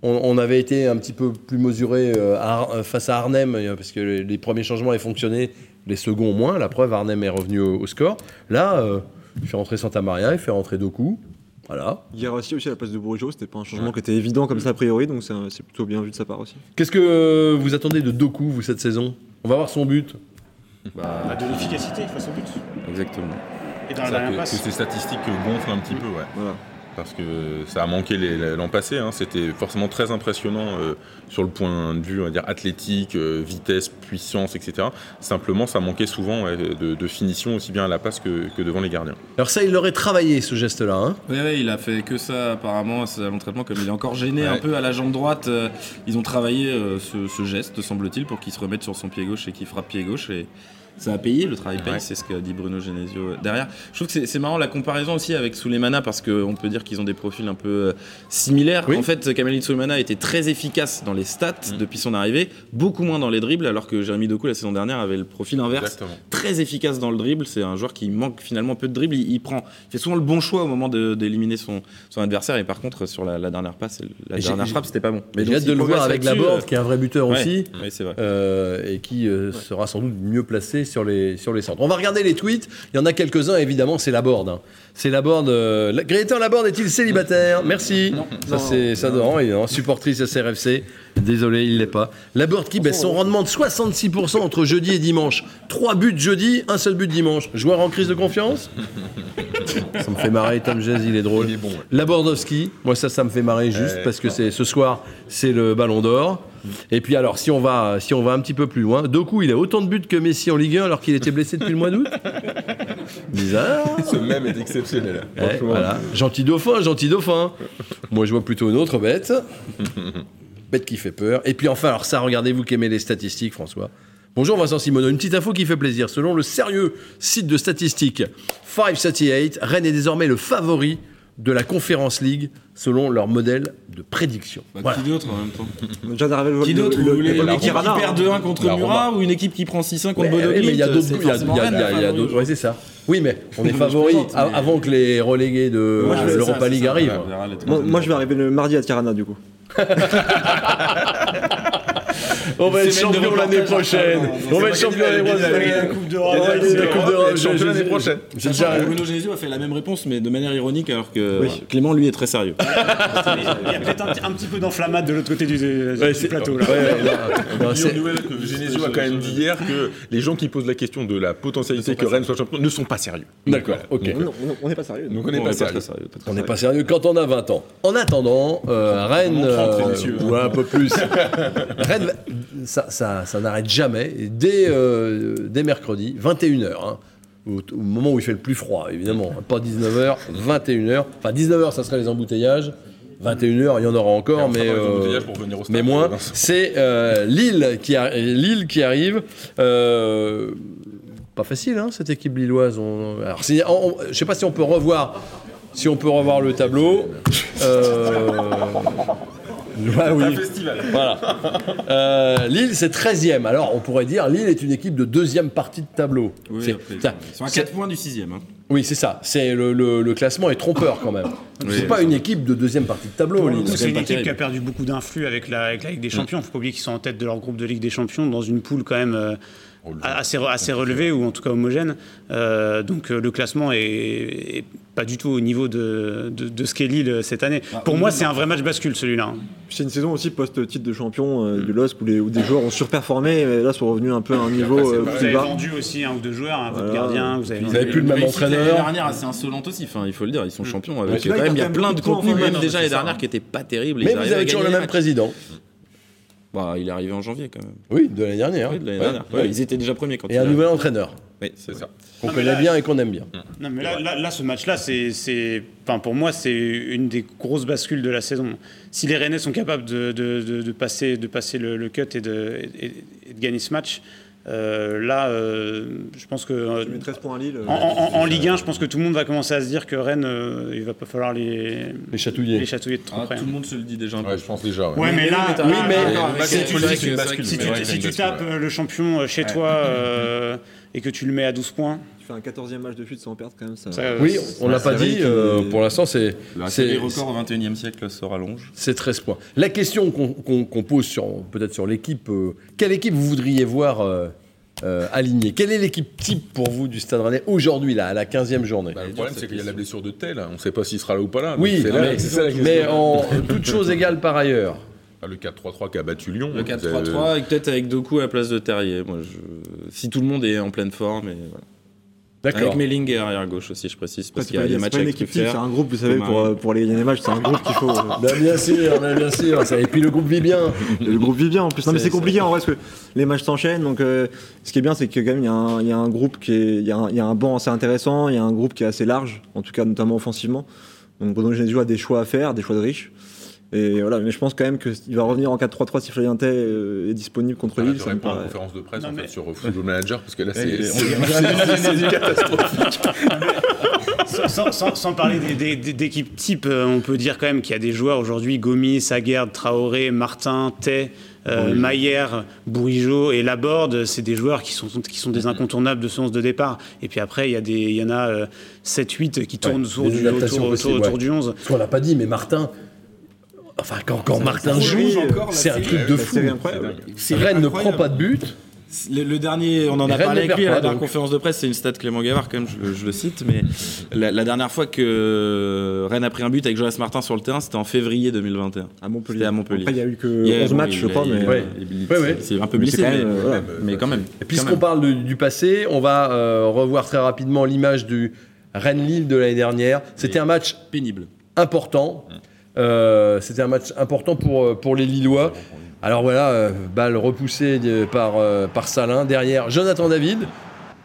On, on avait été un petit peu plus mesuré à face à Arnhem, euh, parce que les, les premiers changements avaient fonctionné, les seconds moins. La preuve, Arnhem est revenu au, au score. Là, euh, il fait rentrer Santa Maria, il fait rentrer Doku. Voilà. Hier aussi, aussi à la place de Bourigeau, c'était pas un changement qui était évident comme ça a priori, donc c'est plutôt bien vu de sa part aussi. Qu'est-ce que vous attendez de Doku, vous, cette saison? On va voir son but. bah, de l'efficacité face au but. Exactement. Et dans la dernière que, que passe. ces statistiques gonflent un petit peu, ouais. Voilà. Parce que ça a manqué l'an passé. hein. C'était forcément très impressionnant euh, sur le point de vue, on va dire, athlétique, euh, vitesse, puissance, etc. Simplement, ça manquait souvent ouais, de, de finition aussi bien à la passe que, que devant les gardiens. Alors ça, il l'aurait travaillé, ce geste-là. hein? Ouais, il a fait que ça apparemment à l'entraînement. Comme il est encore gêné Ouais. un peu à la jambe droite, euh, ils ont travaillé euh, ce, ce geste, semble-t-il, pour qu'il se remette sur son pied gauche et qu'il frappe pied gauche. Et ça a payé, le travail paye, Ouais. c'est ce qu'a dit Bruno Genesio euh, derrière. Je trouve que c'est- marrant la comparaison aussi avec Souleymana parce qu'on peut dire qu'ils ont des profils un peu euh, similaires. Oui. En fait, Kamel Souleymana a été très efficace dans les stats depuis son arrivée, beaucoup moins dans les dribbles, alors que Jérémy Doku la saison dernière avait le profil inverse Exactement. très efficace dans le dribble. C'est un joueur qui manque finalement peu de dribble. Il, il prend, il fait souvent le bon choix au moment d'éliminer son, son adversaire. Et par contre, sur la, la dernière passe, la j'ai- dernière j'ai- frappe, c'était pas bon. J'ai donc, hâte de le voir avec la là-dessus, Borde, qui est un vrai buteur euh, ouais, aussi. ouais, c'est vrai. euh, et qui euh, sera sans doute mieux placé sur les, sur les centres. On va regarder les tweets. Il y en a quelques-uns, évidemment, c'est Laborde. hein. C'est Laborde. Euh, la- Gaëtan Laborde est-il célibataire? Merci. Ça, c'est ça, non, il est en supportrice SRFC. Désolé, il l'est pas. Laborde qui baisse son rendement de 66% entre jeudi et dimanche. Trois buts jeudi, un seul but dimanche. Joueur en crise de confiance? Ça me fait marrer, Tom Jazz, il est drôle. Il est bon, ouais. Labordowski, moi ça, ça me fait marrer juste Ouais. parce que c'est ce soir, c'est le Ballon d'Or. Et puis alors, si on va, si on va un petit peu plus loin, Doku, il a autant de buts que Messi en Ligue 1 alors qu'il était blessé depuis le mois d'août. Bizarre. Ce même est exceptionnel. Ouais, voilà. Gentil dauphin, gentil dauphin. Moi, je vois plutôt une autre bête. Bête qui fait peur. Et puis enfin, alors ça, regardez-vous qui aimez les statistiques, François. Bonjour Vincent Simoneau, une petite info qui fait plaisir. Selon le sérieux site de statistiques 538, Rennes est désormais le favori de la Conférence League selon leur modèle de prédiction. Bah, Voilà. Qui d'autre en même temps Déjà Qui d'autre le- Vous voulez une équipe qui perd hein. 2-1 contre Murat ou une équipe qui prend 6-1 contre Mais, Bodo oui, mais il y a d'autres. Il y a- d'autres- ouais, c'est ça. Oui, mais on est favori avant que les relégués de l'Europa League arrivent. Moi, je vais arriver le mardi à Tirana du coup. On va être champion l'année prochaine. non, On va être champion l'année la- prochaine. la- Coupe On d'Europe. va gagner la Coupe d'Europe. champion Je- l'année prochaine. J'ai Sachant déjà. que Bruno Genesio a fait la même réponse, mais de manière ironique, alors que. Clément, lui, est très sérieux. Il y a peut-être un, petit peu d'enflammade de l'autre côté du, plateau. Genesio a quand même dit hier que les gens qui posent la question de la potentialité que Rennes soit champion ne sont pas sérieux. D'accord, ok. On- n'est pas sérieux. Donc on n'est pas sérieux. On n'est pas sérieux quand on a 20 ans. En attendant, euh, Rennes, On en 30, euh, ou un peu plus, Rennes, ça, ça, ça n'arrête jamais. Et Dès, euh, dès mercredi, 21h, hein, au, au moment où il fait le plus froid, évidemment, hein, pas 19h, 21h. Enfin, 19h, ça serait les embouteillages. 21h, il y en aura encore, on mais, euh, embouteillages pour venir au stade, mais moins. Vincent. C'est euh, Lille, qui a- Lille qui arrive. Euh, pas facile, hein, cette équipe lilloise. On... Alors, on- je sais pas si on peut revoir, si on peut revoir le tableau. Euh, ouais, oui. Un festival. Voilà. Euh, Lille, c'est 13e. Alors, on pourrait dire Lille est une équipe de deuxième partie de tableau. Oui, C'est- après, ça- ils sont à c'est- 4 points du 6ème. Hein. oui, c'est ça. C'est le, le- le classement est trompeur quand même. Oui, c'est pas une équipe de deuxième partie de tableau, Lille. coup, c'est une équipe qui a perdu beaucoup d'influx avec la, avec la Ligue des Champions. Faut pas oublier qu'ils sont en tête de leur groupe de Ligue des Champions dans une poule quand même euh, assez, assez relevé ou en tout cas homogène. Euh, donc euh, le classement est, est pas du tout au niveau de, de, de ce qu'est Lille cette année. Ah, Pour moi, c'est un vrai match bascule celui-là. C'est une saison aussi post-titre de champion euh, du LOSC où, les- où des joueurs ont surperformé et là sont revenus un peu à un niveau après, euh, Vous avez bas. vendu aussi un ou deux joueurs, un votre Voilà. gardien, vous avez Vous avez plus le même entraîneur. L'année dernière, assez insolente aussi. Enfin, il faut le dire, ils sont champions. Avec, même, il y a plein de de contenus, même déjà ouais, l'année c'est ça. dernière, qui étaient pas terribles. Mais vous avez toujours le les même président. Bah, il est arrivé en janvier quand même. Oui, de l'année dernière. Oui, de l'année Ouais, dernière. ouais. Ouais, Ils étaient déjà premiers quand Et il un a- nouvel entraîneur Oui, C'est ça. qu'on connaît là- bien et qu'on aime bien. Non, mais là, là, là, ce match-là, c'est, c'est, enfin, pour moi, c'est une des grosses bascules de la saison. Si les Rennais sont capables de, de- de- de passer, de passer le, le cut et de, et- et de gagner ce match, euh, là, euh, je pense que euh, Tu mets 13 points à Lille. en, en- en Ligue 1, je pense que tout le monde va commencer à se dire que Rennes, euh, il va pas falloir les, Les chatouillers. les chatouiller de trop Ah, près. tout le monde se le dit déjà un peu. Ouais, je pense déjà. ouais. Ouais, mais là, oui, mais- si tu, si tu tapes le champion chez toi euh, et que tu le mets à 12 points, Tu fais un 14e match de suite sans perdre quand même. Ça... ça, Oui, on l'a pas dit. euh, est- pour l'instant, c'est La c'est- série record au 21 e siècle se rallonge. c'est 13 points. La question qu'on pose sur peut-être sur l'équipe, euh, quelle équipe vous voudriez voir euh, euh, alignée Quelle est l'équipe type pour vous du Stade Rennais aujourd'hui, là, à la 15e journée? Bah, le problème, c'est qu'il y a la blessure de Tel. On ne sait pas s'il sera là ou pas là. Oui, mais, c'est ça la question. mais en toutes choses égales par ailleurs. Ah, Le 4-3-3 qui a battu Lyon. Le vous 4-3-3, avez- et peut-être avec Doku à la place de Terrier. Moi, je... Si tout le monde est en pleine forme. Et voilà. D'accord. Avec Melling et arrière gauche aussi, je précise. Parce C'est qu'il y a des c'est matchs avec équipe type, Truffert. c'est un groupe, vous savez, pour, euh, pour aller gagner des matchs, c'est un groupe qu'il faut. euh, Bah, bien sûr, bien sûr. Et puis le groupe vit bien. le groupe vit bien en plus. Non, mais C'est- compliqué en vrai parce que les matchs s'enchaînent. Donc, euh, ce qui est bien, c'est que quand même, il y, a un- il y a un groupe qui est. Il y, a un- il y a un banc assez intéressant, il y a un groupe qui est assez large, en tout cas, notamment offensivement. Donc, Bruno Genesio a des choix à faire, des choix de riches. Et voilà, mais je pense quand même qu'il va revenir en 4-3-3 si Flavien Tay euh, est disponible contre Ah, Lille. à la paraît- conférence de presse Non, en fait, sur Football Manager parce que là, c'est on- catastrophique. sans, sans- sans- sans parler d'équipes type, euh, on peut dire quand même qu'il y a des joueurs aujourd'hui, Gomis, Saguerd, Traoré, Martin, Tay, euh, Maillère, Bourigeau et Laborde, c'est des joueurs qui sont, qui sont des incontournables de ce 11 de départ. Et puis après, il y, a des- il y en a euh, 7-8 qui tournent Ouais, autour, du, autour, possibles, autour- autour ouais. du 11. Parce qu'on l'a pas dit, mais Martin. Enfin, quand, quand Martin joue, c'est un truc de fou. incroyable. Rennes ne prend pas de but. Le, le dernier, on en a parlé avec lui à la dernière conférence de presse, c'est une stat Clément Gavard quand même, je, le- je le cite, mais la, la dernière fois que Rennes a pris un but avec Jonas Martin sur le terrain, c'était en février 2021. À Montpellier. C'était à Montpellier. Après, il y a eu que Il y a- 11 bon, matchs, je crois, mais. Ouais. Ouais, ouais. C'est un peu blessé, mais, même, euh, voilà. mais quand même. Quand puisqu'on parle de- du passé, on va euh, revoir très rapidement l'image du Rennes-Lille de l'année dernière. C'était un match pénible. important. Euh, C'était un match important pour, euh, pour les Lillois. Alors voilà, euh, balle repoussée de- par, euh, par Salin. Derrière, Jonathan David,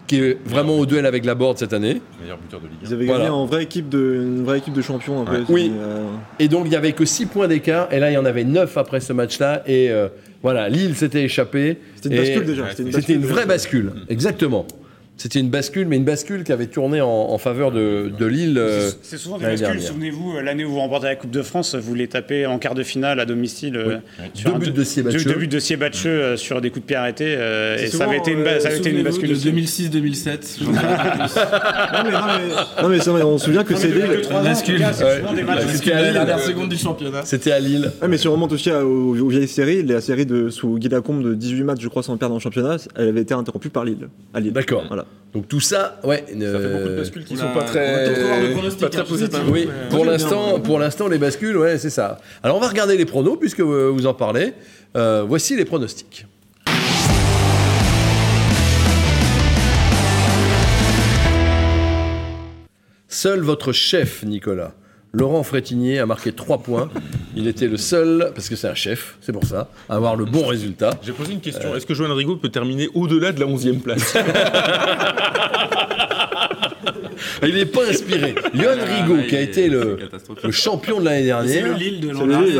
qui est vraiment au duel avec la board cette année. Meilleur buteur de Ligue 1. Ils avaient gagné Voilà. en vraie équipe de, une vraie équipe de champions un peu. Ouais. Oui. Euh, Et donc, il n'y avait que 6 points d'écart. Et là, il y en avait 9 après ce match-là. Et euh, voilà, Lille s'était échappé. C'était une bascule déjà. ouais, C'était une, vraie bascule. Exactement. C'était une bascule, mais une bascule qui avait tourné en, en faveur de, de Lille. euh, C'est- C'est souvent des bascules. dernière. Souvenez-vous, euh, l'année où vous remportez la Coupe de France, vous les tapez en quart de finale à domicile. euh, sur Deux un buts de Siebatcheux. Deux buts de Siebatcheux euh, sur des coups de pied arrêtés. euh, et ça avait été une, ba- ça avait été une bascule. de aussi. 2006-2007. Non, mais, non, mais, non, mais c'est vrai, on se souvient que c'est c'est souvent des matchs c'était à Lille. dernière seconde du championnat. C'était à Lille. Ouais, mais si on remonte aussi aux, aux vieilles séries, la série de sous Guy Lacombe de 18 matchs, je crois, sans perdre en championnat, elle avait été interrompue par Lille. À Lille. D'accord. Voilà. Donc tout ça, ouais. Ça fait beaucoup de bascules qui sont pas très, pas très positives. Oui, pour l'instant, pour l'instant, les bascules, ouais, c'est ça. Alors on va regarder les pronos puisque vous en parlez. Euh, voici les pronostics. Seul votre chef, Nicolas, Laurent Frétinier, a marqué 3 points. Il était le seul, parce que c'est un chef, c'est pour ça, à avoir le bon résultat. J'ai posé une question. Est-ce que Johan Rigaud peut terminer au-delà de la 11e place? Il n'est pas inspiré. Johan Rigaud, qui a été le, le champion de l'année C'est le dernière, Lille de l'an dernier.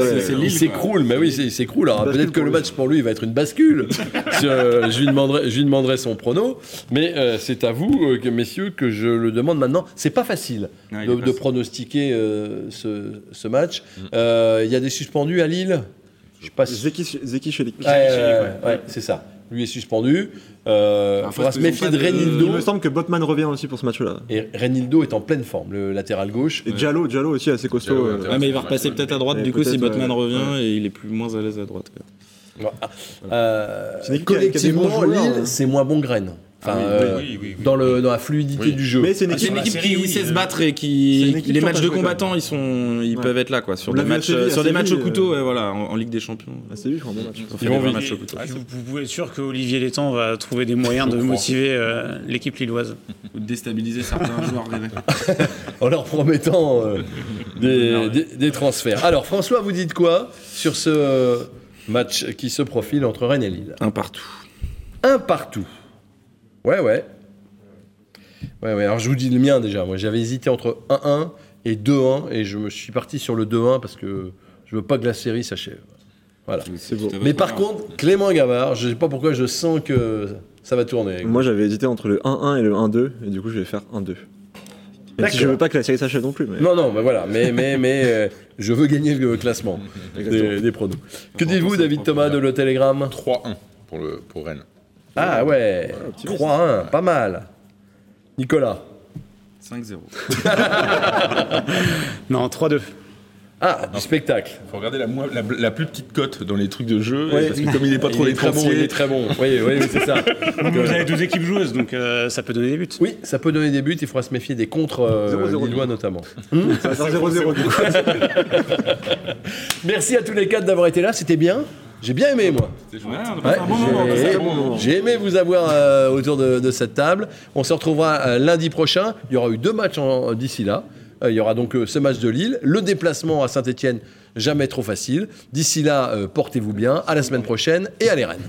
Il s'écroule, mais oui, c'est- il s'écroule. Alors peut-être que le match pour lui va être une bascule. Je, je lui demanderai, je lui demanderai son prono, mais euh, c'est à vous, euh, messieurs, que je le demande maintenant. C'est pas facile de, pas pronostiquer euh, ce, ce match. Euh, Il y a des suspendus à Lille? Je sais pas si- Zeki, Zeki Chelik. Ouais, ouais, ouais, c'est ça. Lui est suspendu. Euh, Il faudra se méfier de Renildo. Il me semble que Botman revient aussi pour ce match-là. Et Renildo est en pleine forme, le latéral gauche. Et Diallo, Diallo aussi assez costaud. Diallo, euh, ouais, Ouais, mais il va repasser peut-être à droite du coup si Botman euh, revient et il est plus moins à l'aise à droite. quoi. Euh, collectivement, Lille, hein. c'est moins bon graine. Enfin, Ah oui, euh, oui, oui, oui. Dans, le, dans la fluidité Oui. du jeu. Mais c'est une Ah, C'est équipe. une équipe qui sait se euh, battre et c'est qui les matchs de combattants ils sont ils Ouais. peuvent être là quoi sur On des matchs à sur des matchs au couteau euh, ouais, voilà en, en Ligue des Champions Ah, c'est lui, je crois, bon match. ils vont au couteau Vous, vous pouvez être sûr qu'Olivier Létang va trouver des moyens de crois. motiver euh, l'équipe lilloise. ou de déstabiliser certains joueurs en leur promettant euh, des, des- des transferts. Alors, François, vous dites quoi sur ce euh, match qui se profile entre Rennes et Lille? Un partout Un partout. Ouais, ouais. Ouais, ouais. Alors, je vous dis le mien déjà. Moi, j'avais hésité entre 1-1 et 2-1 et je me suis parti sur le 2-1 parce que je veux pas que la série s'achève. Voilà. C'est beau. Mais par contre, Clément Gavard, je sais pas pourquoi je sens que ça va tourner. Moi, j'avais hésité entre le 1-1 et le 1-2, et du coup, je vais faire 1-2. Même si je veux pas que la série s'achève non plus. Mais... Non, non, mais voilà. Mais, mais, mais euh, je veux gagner le classement des, des pronos. Que dites-vous, David Thomas, de Le Télégramme 3-1 pour, le, pour Rennes. Ah ouais, optimiste. 3-1, pas mal. Nicolas 5-0 Non, 3-2. Ah, du spectacle. Il faut regarder la, la, la plus petite cote dans les trucs de jeu, Ouais. parce que comme il n'est pas trop il est très bon, il est très bon. Oui, oui, oui, c'est ça. Vous avez deux équipes joueuses, donc euh, ça peut donner des buts. Oui, ça peut donner des buts, il faudra se méfier des contre euh, 0-0. lillois notamment. Ça va faire 0-0 du coup. Merci à tous les quatre d'avoir été là, c'était bien. J'ai bien aimé, moi. c'est chouette. on a Ouais, passé un bon moment j'ai- aimé vous avoir euh, autour de, de cette table. On se retrouvera euh, lundi prochain. Il y aura eu deux matchs d'ici là. Euh, il y aura donc euh, ce match de Lille, le déplacement à Saint-Etienne, jamais trop facile. D'ici là, euh, portez-vous bien. À la semaine prochaine et allez Rennes.